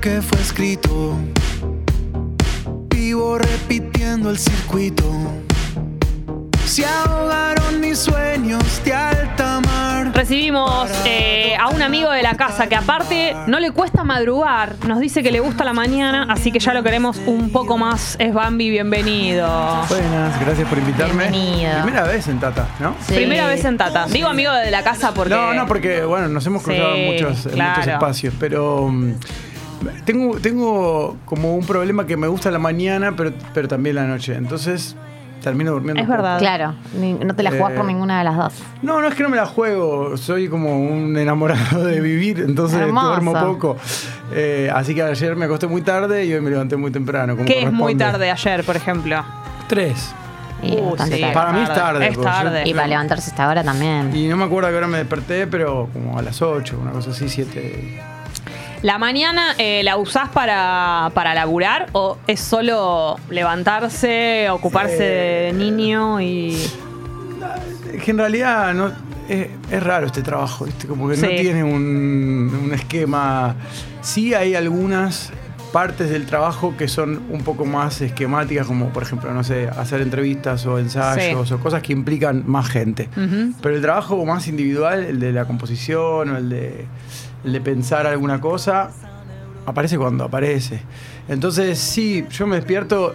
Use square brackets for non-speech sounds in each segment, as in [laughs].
que fue escrito. Vivo repitiendo el circuito. Se ahogaron mis sueños de alta mar. Recibimos eh, a un amigo de la casa que aparte no le cuesta madrugar, nos dice que le gusta la mañana, así que ya lo queremos un poco más. Es Bambi, bienvenido. Buenas, gracias por invitarme. Bienvenido. Primera vez en Tata, ¿no? Sí. Primera vez en Tata. Digo amigo de la casa porque... No, no, porque bueno, nos hemos cruzado Sí, en, muchos, en muchos espacios, pero mm, tengo, tengo como un problema que me gusta la mañana, pero, pero también la noche. Entonces termino durmiendo. Es poco. verdad. Claro, ni- no te la jugás Eh, por ninguna de las dos. No, no es que no me la juego, soy como un enamorado de vivir, entonces Hermoso. duermo poco. Eh, así que ayer me acosté muy tarde y hoy me levanté muy temprano. Como ¿Qué es muy corresponde. tarde ayer, por ejemplo? Tres. Y Uh, bastante sí. tarde. Para mí es tarde, Es porque yo- tarde. Y para levantarse a esta hora también. Y no me acuerdo a qué hora me desperté, pero como a las 8, una cosa así, 7. ¿La mañana eh, la usás para, para laburar o es solo levantarse, ocuparse de niño y... Que en realidad no, es, es raro este trabajo, ¿viste? como que no tiene un, un esquema. Sí hay algunas partes del trabajo que son un poco más esquemáticas, como por ejemplo, no sé, hacer entrevistas o ensayos o cosas que implican más gente. Pero el trabajo más individual, el de la composición o el de, el de pensar alguna cosa, aparece cuando aparece. Entonces, sí, yo me despierto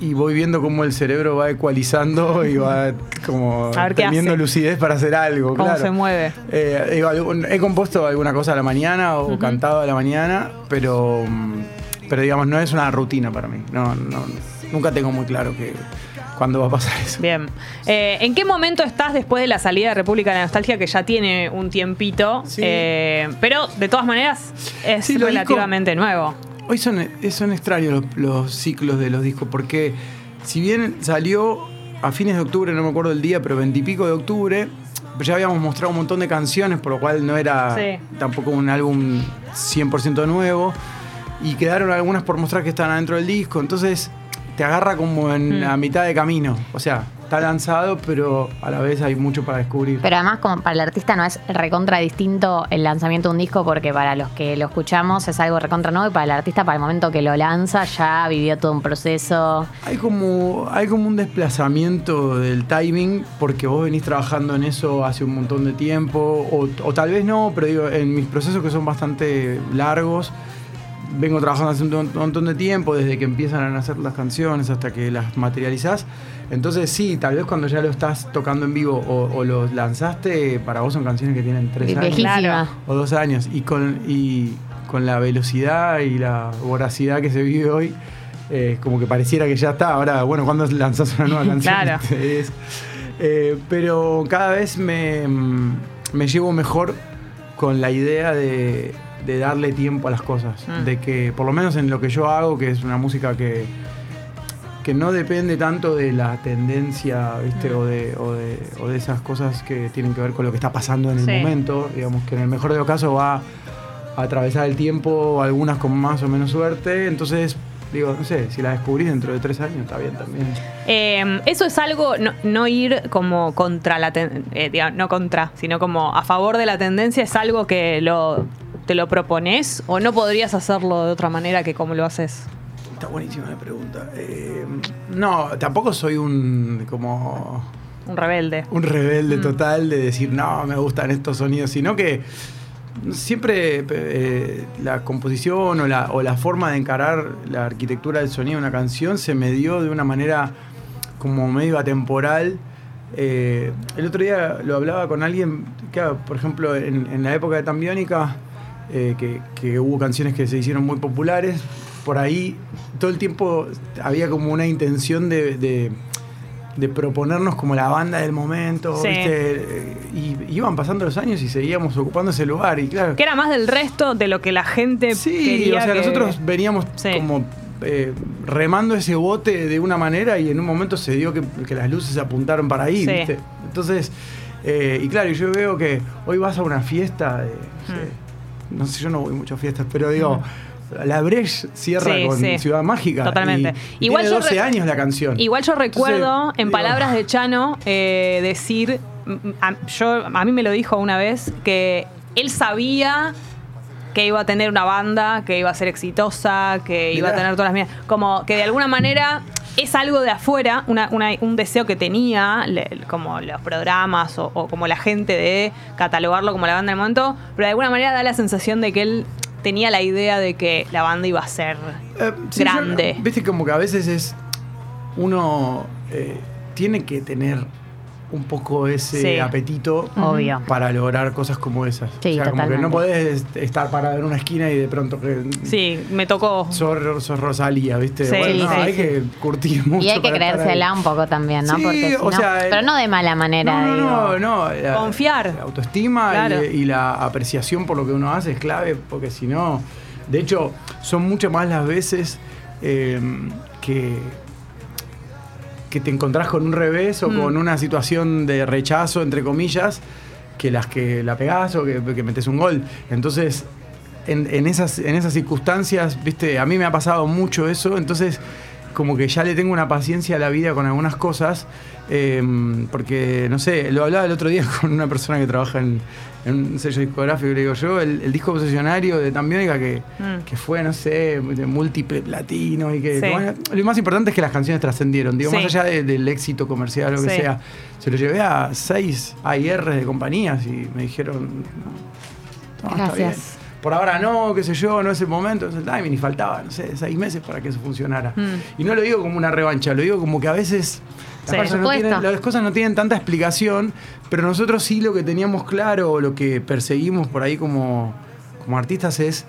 y voy viendo cómo el cerebro va ecualizando y va como teniendo hace. lucidez para hacer algo. ¿Cómo claro. se mueve? Eh, he compuesto alguna cosa a la mañana o cantado a la mañana, pero, mm, pero digamos, no es una rutina para mí. No, no, nunca tengo muy claro que, cuándo va a pasar eso. Bien. Eh, ¿En qué momento estás después de la salida de República de la Nostalgia, que ya tiene un tiempito? Sí. Eh, pero de todas maneras es Sí, relativamente nuevo. Hoy son, son extraños los, los ciclos de los discos, porque si bien salió a fines de octubre, no me acuerdo el día, pero veintipico de octubre, ya habíamos mostrado un montón de canciones, por lo cual no era Sí. tampoco un álbum 100% nuevo, y quedaron algunas por mostrar que están adentro del disco, entonces te agarra como en Mm. la mitad de camino, o sea, está lanzado, pero a la vez hay mucho para descubrir. Pero además, como para el artista no es recontra distinto el lanzamiento de un disco, porque para los que lo escuchamos es algo recontra nuevo, y para el artista, para el momento que lo lanza, ya vivió todo un proceso. Hay como, hay como un desplazamiento del timing porque vos venís trabajando en eso hace un montón de tiempo, o, o tal vez no, pero digo, en mis procesos que son bastante largos, vengo trabajando hace un montón de tiempo, desde que empiezan a nacer las canciones hasta que las materializás. Entonces sí, tal vez cuando ya lo estás tocando en vivo o, o lo lanzaste, para vos son canciones que tienen tres años Viejísima. Claro. o dos años. Y con, y con la velocidad y la voracidad que se vive hoy, eh, como que pareciera que ya está. Ahora, bueno, cuando lanzas una nueva [laughs] canción? Claro. [laughs] Es- eh, pero cada vez me, mm, me llevo mejor con la idea de, de darle tiempo a las cosas. Mm. De que, por lo menos en lo que yo hago, que es una música que que no depende tanto de la tendencia, ¿viste? Mm. O, de, o, de, o de esas cosas que tienen que ver con lo que está pasando en el Sí. momento. Digamos que en el mejor de los casos va a atravesar el tiempo, algunas con más o menos suerte. Entonces, digo, no sé, si la descubrís dentro de tres años, está bien también. Eh, eso es algo, no, no ir como contra la ten- eh, diga, no contra, sino como a favor de la tendencia, es algo que lo, te lo propones o no podrías hacerlo de otra manera que como lo haces. Está buenísima la pregunta. Eh, no, tampoco soy un como Un rebelde. un rebelde Mm. total de decir, no, me gustan estos sonidos, sino que siempre eh, la composición o la, o la forma de encarar la arquitectura del sonido de una canción se me dio de una manera como medio atemporal. Eh, el otro día lo hablaba con alguien, que, por ejemplo, en, en la época de Tambiónica, eh, que, que hubo canciones que se hicieron muy populares, por ahí todo el tiempo había como una intención de, de- de proponernos como la banda del momento, Sí. ¿viste? Y iban pasando los años y seguíamos ocupando ese lugar, y claro. Que era más del resto de lo que la gente Sí, quería o sea, que- nosotros veníamos Sí. como eh, remando ese bote de una manera y en un momento se dio que, que las luces apuntaron para ahí, Sí. ¿viste? Entonces, eh, y claro, yo veo que hoy vas a una fiesta, de, Mm. No, sé, yo no voy mucho a fiestas, pero digo, la Breche cierra Sí, con sí. Ciudad Mágica. Totalmente. Y, Igual tiene yo 12 re- años la canción. Igual yo recuerdo, Entonces, en digo, palabras de [laughs] Chano, eh, decir, mm, a, yo, a mí me lo dijo una vez, que él sabía que iba a tener una banda, que iba a ser exitosa, que iba a tener todas las mías. Como que de alguna manera es algo de afuera, una- una- un deseo que tenía, le- como los programas o, o como la gente de catalogarlo como la banda del momento, pero de alguna manera da la sensación de que él tenía la idea de que la banda iba a ser Eh, sí, yo- grande. Viste como que a veces es. Uno eh, tiene que tener un poco ese Sí. apetito Obvio. para lograr cosas como esas. Sí, o sea, como que no podés estar parado en una esquina y de pronto que. Sí, me tocó. Sos, sos Rosalía, ¿viste? Sí, bueno, no, hay que curtir mucho. Y hay que creérsela un poco también, ¿no? Sí, Porque si o no- sea, el- pero no de mala manera, No, no, no, no. la- Confiar. La autoestima y- Claro. y, la apreciación por lo que uno hace es clave, porque si no. De hecho, son mucho más las veces eh, que, que te encontrás con un revés o Mm. con una situación de rechazo, entre comillas, que las que la pegás o que, que metes un gol. Entonces, en, en esas, en esas circunstancias, viste, a mí me ha pasado mucho eso, entonces como que ya le tengo una paciencia a la vida con algunas cosas, eh, porque, no sé, lo hablaba el otro día [laughs] con una persona que trabaja en, en un sello discográfico, y le digo yo, el, el disco obsesionario de Tambiónica que, Mm. que fue, no sé, de múltiple platino y que, Sí. bueno, lo más importante es que las canciones trascendieron, digo, Sí. más allá de- del éxito comercial o lo que Sí. sea, se lo llevé a seis AIR de compañías y me dijeron, no, Gracias. Por ahora no, qué sé yo, no es el momento, es el timing y faltaba, no sé, seis meses para que eso funcionara. Mm. Y no lo digo como una revancha, lo digo como que a veces las, Sí. no tienen, las cosas no tienen tanta explicación, pero nosotros sí lo que teníamos claro, o lo que perseguimos por ahí como, como artistas es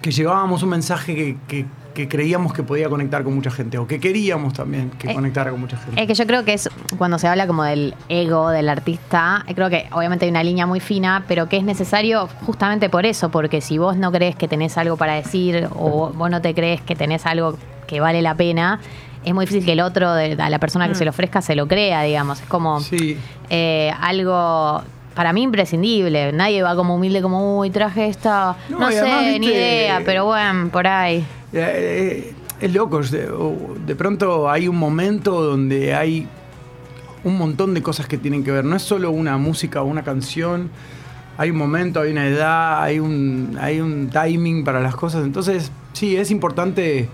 que llevábamos un mensaje que, que- que creíamos que podía conectar con mucha gente, o que queríamos también que Eh, conectara con mucha gente. Es que yo creo que es cuando se habla como del ego del artista, creo que obviamente hay una línea muy fina, pero que es necesario justamente por eso, porque si vos no crees que tenés algo para decir o vos no te crees que tenés algo que vale la pena, es muy difícil que el otro, de- a la persona que Mm. se lo ofrezca, se lo crea, digamos. Es como Sí. eh, algo para mí imprescindible. Nadie va como humilde como, uy, traje esta, No, sé, además, ni idea, pero bueno, por ahí. Eh, eh, es loco. De, pronto hay un momento donde hay un montón de cosas que tienen que ver. No es solo una música o una canción. Hay un momento, hay una edad, hay un, hay un timing para las cosas. Entonces, sí, es importante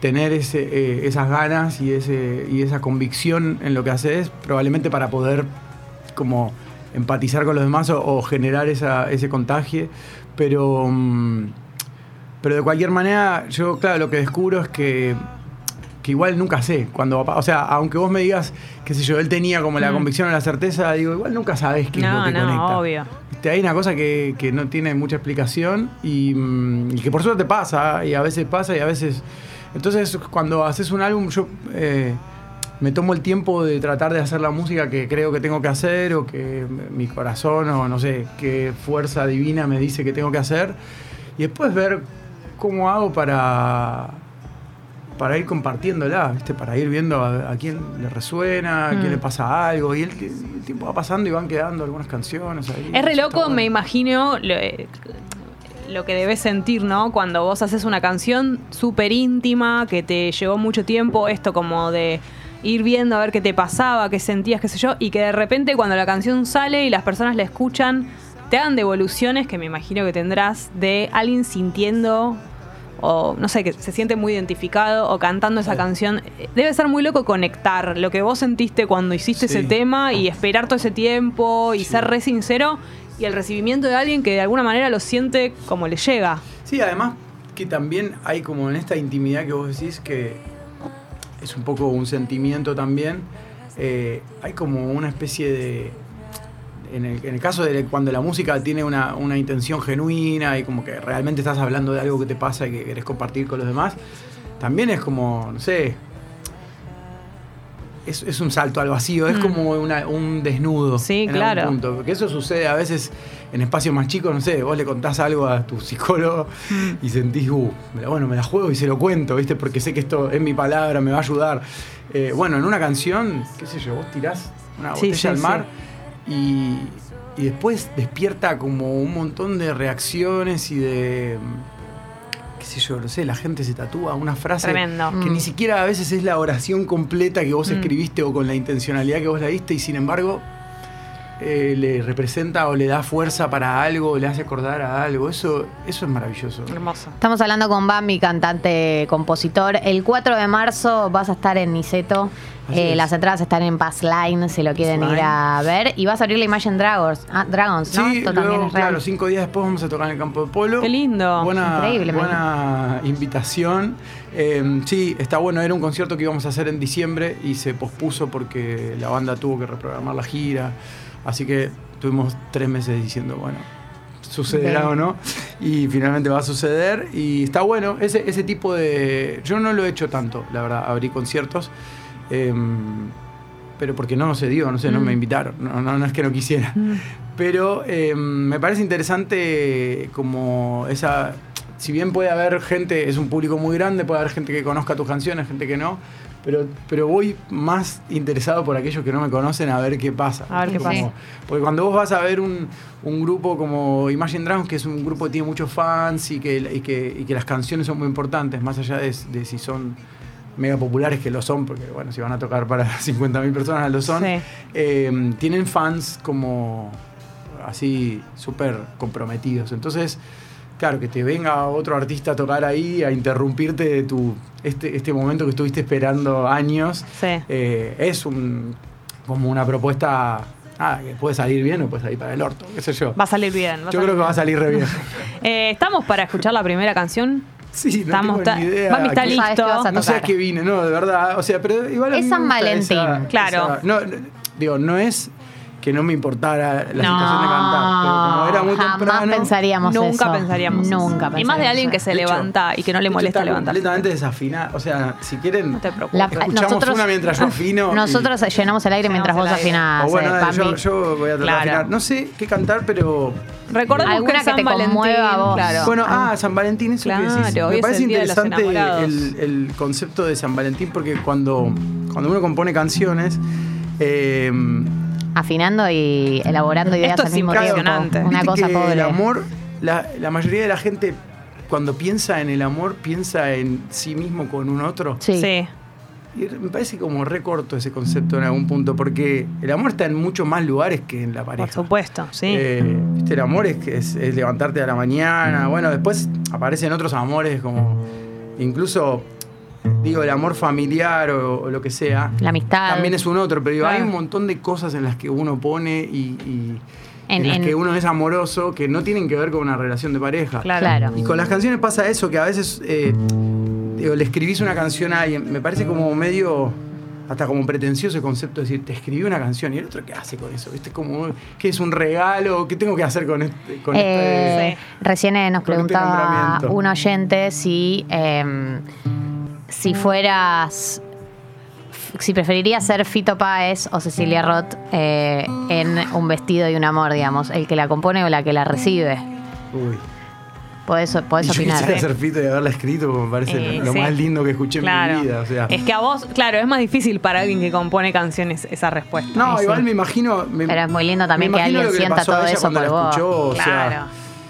tener eh, esas ganas y, ese, y esa convicción en lo que haces, probablemente para poder como empatizar con los demás o, o generar esa, ese contagio. Pero, mm, pero de cualquier manera, yo, claro, lo que descubro es que, que igual nunca sé pa- O sea, aunque vos me digas, qué sé yo, él tenía como la Mm. convicción o la certeza, digo, igual nunca sabes qué es lo No, que no, conecta. obvio. Hay una cosa que, que no tiene mucha explicación y, mm, y que por suerte pasa, y a veces pasa y a veces... Entonces, cuando haces un álbum, yo eh, me tomo el tiempo de tratar de hacer la música que creo que tengo que hacer o que mi corazón o no sé qué fuerza divina me dice que tengo que hacer y después ver cómo hago para para ir compartiéndola, ¿viste? para ir viendo a, a quién le resuena, a quién Mm. le pasa algo. Y el, el tiempo va pasando y van quedando algunas canciones ahí. Es re loco, bueno. me imagino lo, eh, lo que debes sentir, ¿no? Cuando vos haces una canción súper íntima, que te llevó mucho tiempo, esto como de ir viendo a ver qué te pasaba, qué sentías, qué sé yo, y que de repente cuando la canción sale y las personas la escuchan, te hagan devoluciones que me imagino que tendrás de alguien sintiendo o no sé, que se siente muy identificado o cantando esa canción. Debe ser muy loco conectar lo que vos sentiste cuando hiciste Sí. ese tema y esperar todo ese tiempo y Sí. ser re sincero y el recibimiento de alguien que de alguna manera lo siente como le llega. Sí, además que también hay como en esta intimidad que vos decís que es un poco un sentimiento también, eh, hay como una especie de... En el, en el caso de cuando la música tiene una, una intención genuina y como que realmente estás hablando de algo que te pasa y que querés compartir con los demás, también es como, no sé, es, es un salto al vacío, es Mm. como una- un desnudo. Sí, en algún claro. punto. Porque eso sucede a veces en espacios más chicos, no sé, vos le contás algo a tu psicólogo Mm. y sentís, uh, bueno, me la juego y se lo cuento, ¿viste? Porque sé que esto es mi palabra, me va a ayudar. Eh, bueno, en una canción, qué sé yo, vos tirás una botella sí, al sí. Y, y después despierta como un montón de reacciones y de, qué sé yo, no sé, la gente se tatúa una frase Tremendo. que Mm. ni siquiera a veces es la oración completa que vos Mm. escribiste o con la intencionalidad que vos la diste y sin embargo eh, le representa o le da fuerza para algo, le hace acordar a algo. Eso, eso es maravilloso. Hermoso. Estamos hablando con Bambi, cantante, compositor. El 4 de marzo vas a estar en Niceto. Eh, las entradas están en Passline, si lo quieren ir a ver. Y vas a abrir la Imagine Dragons, ah, Dragons ¿no? Sí, Esto luego, también es real. claro, cinco días después vamos a tocar en el campo de polo. Qué lindo. Buena, Increíble, buena invitación. Eh, sí, está bueno. Era un concierto que íbamos a hacer en diciembre y se pospuso porque la banda tuvo que reprogramar la gira. Así que tuvimos tres meses diciendo, bueno, sucederá o no. Y finalmente va a suceder. Y está bueno. Ese, ese tipo de. Yo no lo he hecho tanto, la verdad, abrí conciertos. Eh, pero porque no se dio, no sé, no Mm. me invitaron. No, no, no es que no quisiera. Pero eh, me parece interesante como esa... Si bien puede haber gente, es un público muy grande, puede haber gente que conozca tus canciones, gente que no, pero, pero voy más interesado por aquellos que no me conocen a ver qué pasa. A ver qué Como- pasa. Porque cuando vos vas a ver un, un grupo como Imagine Dragons, que es un grupo que tiene muchos fans y que, y que, y que las canciones son muy importantes, más allá de, de si son mega populares, que lo son, porque bueno, si van a tocar para [laughs] 50.000 personas, lo son, Sí. eh, tienen fans como así súper comprometidos. Entonces, claro, que te venga otro artista a tocar ahí, a interrumpirte de tu, este, este momento que estuviste esperando años, Sí. eh, es un, como una propuesta ah, que puede salir bien o puede salir para el orto, qué sé yo. Va a salir bien. va Yo creo que va a salir re bien. [laughs] Eh, ¿Estamos para escuchar la primera canción? Sí, no Estamos tengo ni idea. Mami está vas a listo. No sé a qué vine, no, de verdad. O sea, pero igual. a Es mí San Valentín. esa- Claro. esa- no, no, digo, no es que no me importara la No. situación de cantar, pero como era muy jamás temprano. pensaríamos Nunca eso. pensaríamos. eso. Nunca Y más de pensaríamos alguien que se De hecho, levanta y que no le molesta está levantarse. completamente desafinada. O sea, si quieren. No te preocupes. La- Escuchamos una mientras yo afino y- Nosotros llenamos el aire mientras vos afinás. o bueno, eh, yo, voy a tratar de afinar. No sé qué cantar, pero. Recordemos Alguna que, es que San te Valentín, conmueva a vos. Claro. Bueno, ah, San Valentín, eso Claro, que decís. Me es parece interesante el concepto de San Valentín porque cuando, cuando uno compone canciones. eh, Afinando y elaborando ideas Esto al es mismo tiempo. impresionante. Una viste cosa que pobre. El amor, la, la mayoría de la gente cuando piensa en el amor, piensa en sí mismo con un otro. Sí. Sí. Y me parece como recorto ese concepto en algún punto, porque el amor está en muchos más lugares que en la pareja. Por supuesto, sí. Eh, ¿viste? El amor es, que es, es levantarte a la mañana. Bueno, después aparecen otros amores como incluso, digo, el amor familiar o, o lo que sea. La amistad. También es un otro, pero digo, hay un montón de cosas en las que uno pone y, y En- en, las en- que uno es amoroso que no tienen que ver con una relación de pareja. Claro. Y con las canciones pasa eso, que a veces eh, digo, le escribís una canción a alguien, me parece como medio, hasta como pretencioso el concepto de decir, te escribí una canción y el otro qué hace con eso, ¿viste? Como, ¿qué es un regalo? ¿Qué tengo que hacer con este? Con Eh, este- Recién eh, nos este preguntaba nombramiento. un oyente si, eh, si fueras. Si preferirías ser Fito Páez o Cecilia Roth eh, en un vestido y un amor, digamos, el que la compone o la que la recibe. Uy. Podés, podés Y [laughs] yo opinar. quisiera ser fito y haberla escrito, porque me parece Eh, lo sí. más lindo que escuché Claro. en mi vida. O sea. Es que a vos, claro, es más difícil para alguien que compone canciones esa respuesta. no, sí. igual me imagino. me- Pero es muy lindo también que alguien que sienta todo eso por vos. escuchó, o sea, Claro.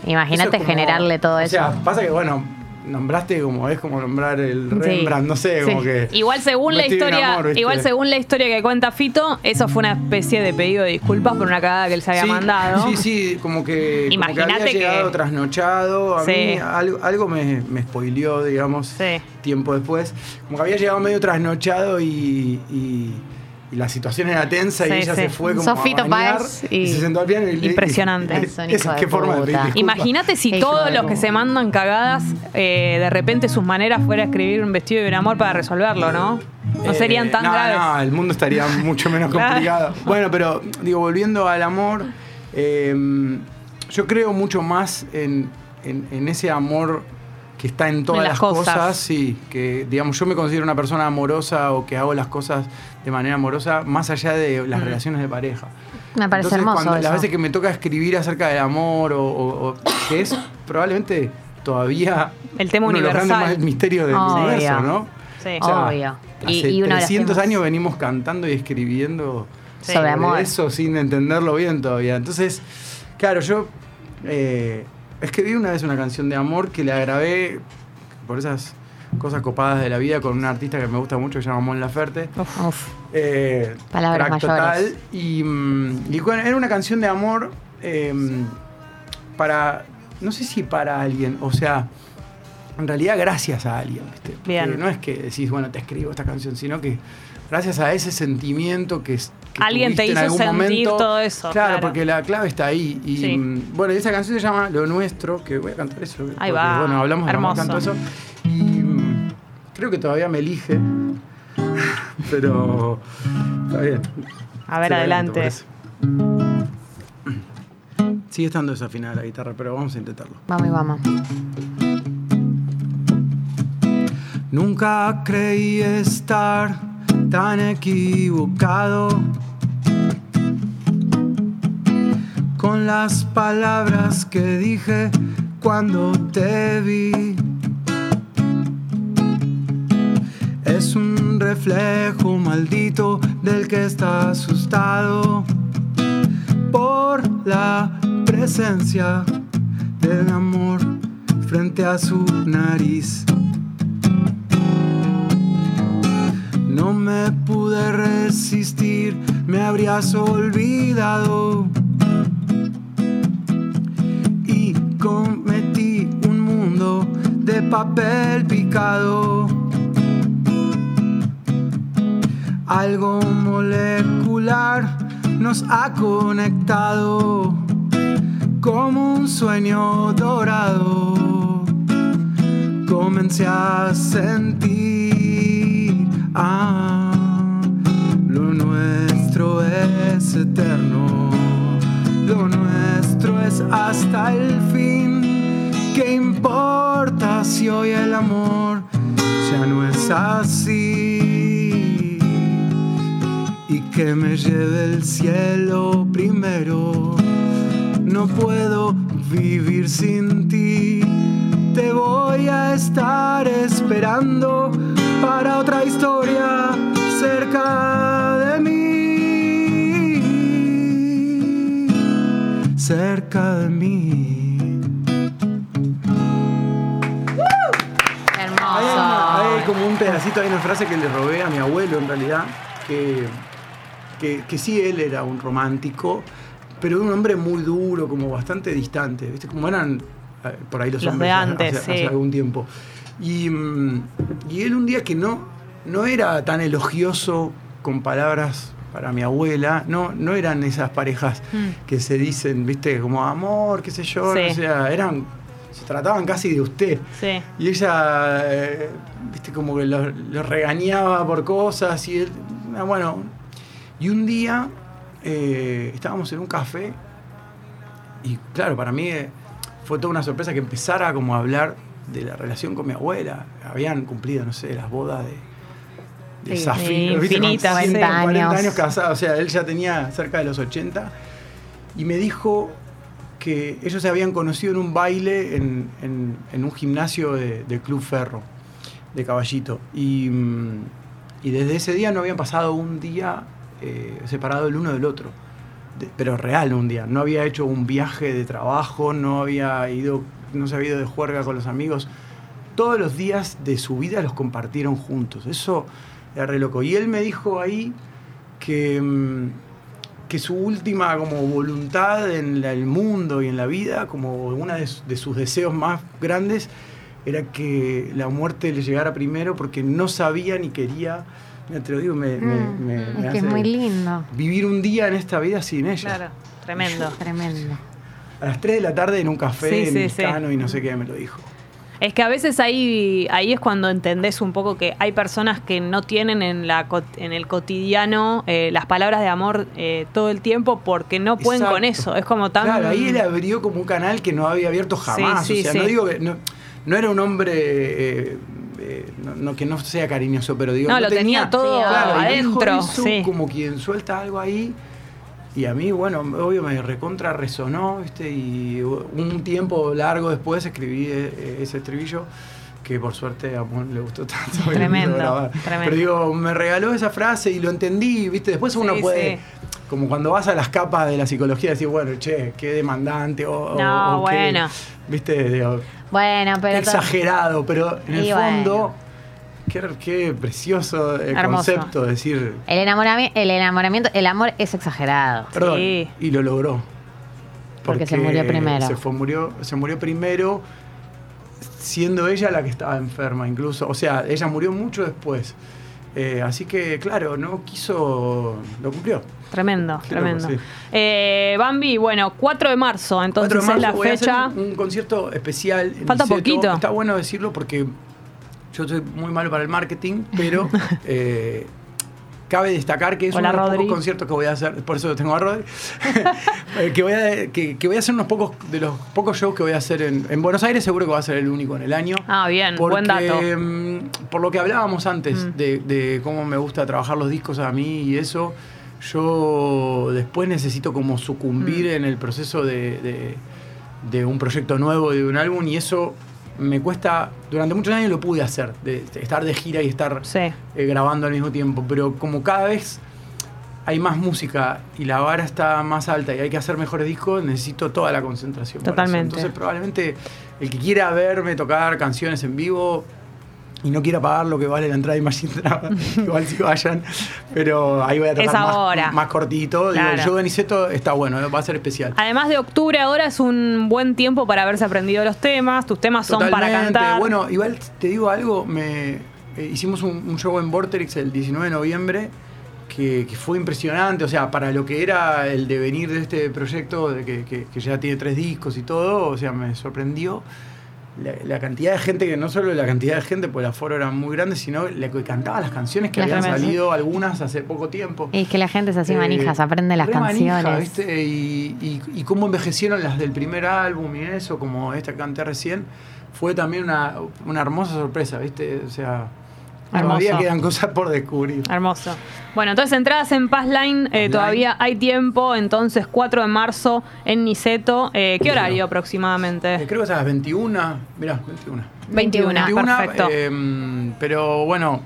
Imagínate generarle todo o eso. sea, pasa que, bueno, nombraste como es como nombrar el Sí. Rembrandt, no sé, como que. Igual según la historia, igual según la historia que cuenta Fito, eso fue una especie de pedido de disculpas por una cagada que él se había sí, mandado. Sí, sí, como que, como que Imagínate había que- llegado trasnochado. A Sí. mí algo, algo me, me spoileó, digamos, tiempo después. Como que había llegado medio trasnochado y, y- y la situación era tensa Sí, y ella sí. se fue como Sofito a bañar y, y- se sentó al piano y le- Impresionante. y- Es un esa hijo de qué forma de. Imagínate si todos los que se mandan cagadas, eh, de repente sus maneras fuera escribir un vestido de un amor para resolverlo, ¿no? No Eh, serían tan no, graves. No, el mundo estaría mucho menos [laughs] complicado. Bueno, pero digo, volviendo al amor, eh, yo creo mucho más en, en- en ese amor que está en todas En las las cosas. cosas. sí, que digamos, yo me considero una persona amorosa o que hago las cosas de manera amorosa más allá de las Mm. relaciones de pareja. Me parece Entonces, hermoso cuando- eso. las veces que me toca escribir acerca del amor o, o- o- que es probablemente todavía El tema uno de los universal. grandes misterios del Obvio. universo, ¿no? Sí. O sea, Obvio. Y- hace y uno de los 300 temas- años venimos cantando y escribiendo Sí. Sobre amor. eso sin entenderlo bien todavía. Entonces, claro, yo eh, escribí una vez una canción de amor que la grabé por esas cosas copadas de la vida con un artista que me gusta mucho que se llama Mon Laferte. Uf. Eh, Palabras mayores. Y, mm, y bueno, era una canción de amor eh, para, no sé si para alguien, o sea, en realidad gracias a alguien. ¿viste? Bien. No es que decís, bueno, te escribo esta canción, sino que gracias a ese sentimiento que, es- que Alguien te en hizo algún sentir momento. todo eso, Claro, claro. porque la clave está ahí. Y Sí. mm, bueno, esa canción se llama Lo Nuestro, que voy a cantar eso. porque, va. Bueno, hablamos de Hermoso. canto eso. Y mm, creo que todavía me elige. [laughs] Pero está bien. A ver, adelante. Sigue estando desafinada la guitarra, pero vamos a intentarlo. Vamos y vamos. Nunca creí estar tan equivocado con las palabras que dije cuando te vi. Es un reflejo maldito del que está asustado por la presencia del amor frente a su nariz. No me pude resistir, me habrías olvidado. Cometí un mundo de papel picado. Algo molecular nos ha conectado como un sueño dorado comencé a sentir ah, lo nuestro es eterno hasta el fin. Qué importa si hoy el amor ya no es así y que me lleve el cielo primero. No puedo vivir sin ti. Te voy a estar esperando para otra historia cerca Cerca de mí. Hay, Hermoso. una- hay como un pedacito, hay una frase que le robé a mi abuelo en realidad, que, que, que sí él era un romántico, pero un hombre muy duro, como bastante distante, ¿viste? Como eran eh, por ahí los, Los hombres de antes, hace, sí. hace algún tiempo. Y, mm, y él un día que no, no era tan elogioso con palabras para mi abuela, no, no eran esas parejas Mm. que se dicen, viste, como amor, qué sé yo, Sí. o sea, eran, se trataban casi de usted. Sí. Y ella, eh, viste, como que lo, lo regañaba por cosas y él, ah, bueno. Y un día eh, estábamos en un café y claro, para mí eh, fue toda una sorpresa que empezara como a hablar de la relación con mi abuela. Habían cumplido, no sé, las bodas de, de Sí, infinitas, 100, sí. 40 años. años casados, o sea, él ya tenía cerca de los 80 y me dijo que ellos se habían conocido en un baile en, en- en un gimnasio de- del Club Ferro, de Caballito. Y, mm, y desde ese día no habían pasado un día eh, separado el uno del otro. De- pero real un día. No había hecho un viaje de trabajo, no había ido, no se había ido de juerga con los amigos. Todos los días de su vida los compartieron juntos. Eso era re loco. Y él me dijo ahí que, mm, que su última como voluntad en la- el mundo y en la vida, como uno de, su- de sus deseos más grandes, era que la muerte le llegara primero porque no sabía ni quería, te lo digo, me, Mm, me- me es que hace es muy lindo. vivir un día en esta vida sin ella. Claro. Tremendo. Tremendo. A las 3 de la tarde en un café Sí, en sí, sí. Y no sé qué me lo dijo. Es que a veces ahí, ahí es cuando entendés un poco que hay personas que no tienen en, la, en el cotidiano eh, las palabras de amor eh, todo el tiempo porque no pueden con eso. Es como tan... Claro, ahí él abrió como un canal que no había abierto jamás. Sí, sí, o sea, sí. no digo que. No, no era un hombre. eh, no, no que no sea cariñoso, pero digo. No, lo tenía todo Claro, adentro, sí. como quien suelta algo ahí. Y a mí, bueno, obvio me recontra resonó, ¿viste? Y un tiempo largo después escribí eh, ese estribillo que por suerte a Mon le gustó tanto. Tremendo, tremendo. Pero digo, me regaló esa frase y lo entendí, ¿viste? Después uno Sí, puede sí. como cuando vas a las capas de la psicología, decir, bueno, che, qué demandante o, No, o qué, bueno. viste, digo, Bueno, pero. exagerado, pero en el bueno. Qué, qué precioso el Hermoso. concepto, decir, El enamoramiento, el enamoramiento, el amor es exagerado. perdón, Sí. y lo logró. Porque se murió primero. Se, fue, murió, se murió primero, siendo ella la que estaba enferma, incluso. O sea, ella murió mucho después. Eh, así que, claro, no quiso. Lo cumplió. Tremendo, Qué loco, tremendo. sí. Eh, Bambi, bueno, 4 de marzo, entonces 4 de marzo es la voy a hacer fecha. un, un concierto especial. en Falta poquito. Está bueno decirlo porque yo soy muy malo para el marketing, pero [laughs] eh, cabe destacar que es Hola, uno de los pocos conciertos que voy a hacer, por eso tengo a Rodri, [laughs] que, voy a, que, que voy a hacer unos pocos, de los pocos shows que voy a hacer en, en Buenos Aires, seguro que va a ser el único en el año. Ah, bien, buen dato. mm, Por lo que hablábamos antes Mm. de, de cómo me gusta trabajar los discos a mí y eso, yo después necesito como sucumbir Mm. en el proceso de, de- de un proyecto nuevo, de un álbum, y eso me cuesta, durante muchos años lo pude hacer, de, de estar de gira y estar Sí. eh, grabando al mismo tiempo, pero como cada vez hay más música y la vara está más alta y hay que hacer mejores discos, necesito toda la concentración. Totalmente. Entonces probablemente el que quiera verme tocar canciones en vivo y no quiera pagar lo que vale la entrada de Imagine Dragons, igual si vayan, pero ahí voy a ahora. más, más cortito. Digo, Claro. el show de Niceto está bueno, va a ser especial. Además de octubre, ahora es un buen tiempo para haberse aprendido los temas. Tus temas son para Totalmente. cantar. Bueno, igual te digo algo, me eh, hicimos un, un show en Vorterix el 19 de noviembre que, que fue impresionante, o sea, para lo que era el devenir de este proyecto, de que, que- que ya tiene tres discos y todo, o sea, me sorprendió la, la cantidad de gente, que no solo la cantidad de gente, pues el aforo era muy grande, sino la que cantaba las canciones que Las habían canciones. salido algunas hace poco tiempo. Y es que la gente es así Eh, manijas, aprende las manija, canciones. ¿viste? Y, y- y cómo envejecieron las del primer álbum y eso, como esta que canté recién, fue también una, una hermosa sorpresa, ¿viste? O sea, todavía Hermoso. quedan cosas por descubrir. Hermoso. Bueno, entonces entradas en Passline, eh, todavía hay tiempo, entonces 4 de marzo en Niceto. Eh, ¿Qué horario Eh, aproximadamente? creo que es a las 21, mirá, 21. 21, perfecto. eh, pero bueno,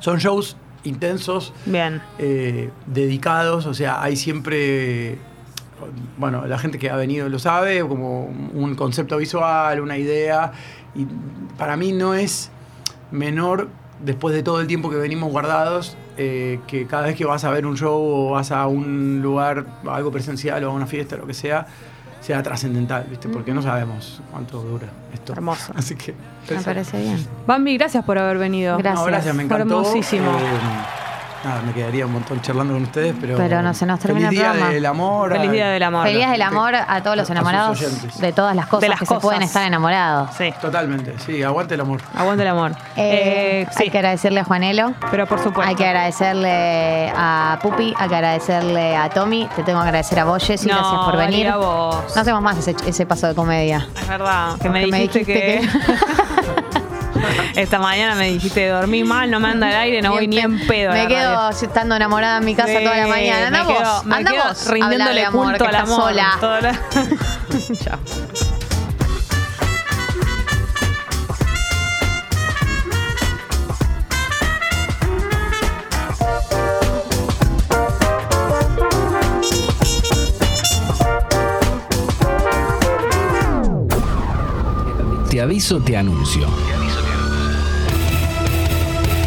son shows intensos, Bien. eh, dedicados, o sea, hay siempre, bueno, la gente que ha venido lo sabe, como un concepto visual, una idea, y para mí no es menor, después de todo el tiempo que venimos guardados, eh, que cada vez que vas a ver un show o vas a un lugar, algo presencial o a una fiesta, lo que sea, sea trascendental, ¿viste? Porque no sabemos cuánto dura esto. Hermoso. [laughs] Así que... Me parece bien. Bambi, gracias por haber venido. Gracias. No, gracias, me encantó. hermosísimo. Eh, nada, me quedaría un montón charlando con ustedes, pero. Pero no se nos termina Feliz el día del amor. Feliz a- Día del Amor. Feliz del gente- amor a todos los a enamorados de todas las cosas De las que cosas. se pueden estar enamorados. Sí. Totalmente, sí, aguante el amor. Aguante el amor. Eh, Eh, sí, Hay que agradecerle a Juanelo. pero por supuesto. Hay que agradecerle a Pupi, hay que agradecerle a Tommy, te tengo que agradecer a vos, Jessy, No, gracias por venir. Daría vos. No hacemos más ese, ese paso de comedia. Es verdad, que me Porque me dijiste, dijiste que... Esta mañana me dijiste, dormí mal, no me anda el aire, no voy ni en pedo. Me quedo radio". estando enamorada en mi casa Sí, toda la mañana. Anda me vos, quedo- me anda quedo vos. Rindiéndole amor, culto al amor. sola. toda la- [laughs] Chao. Te aviso, te anuncio.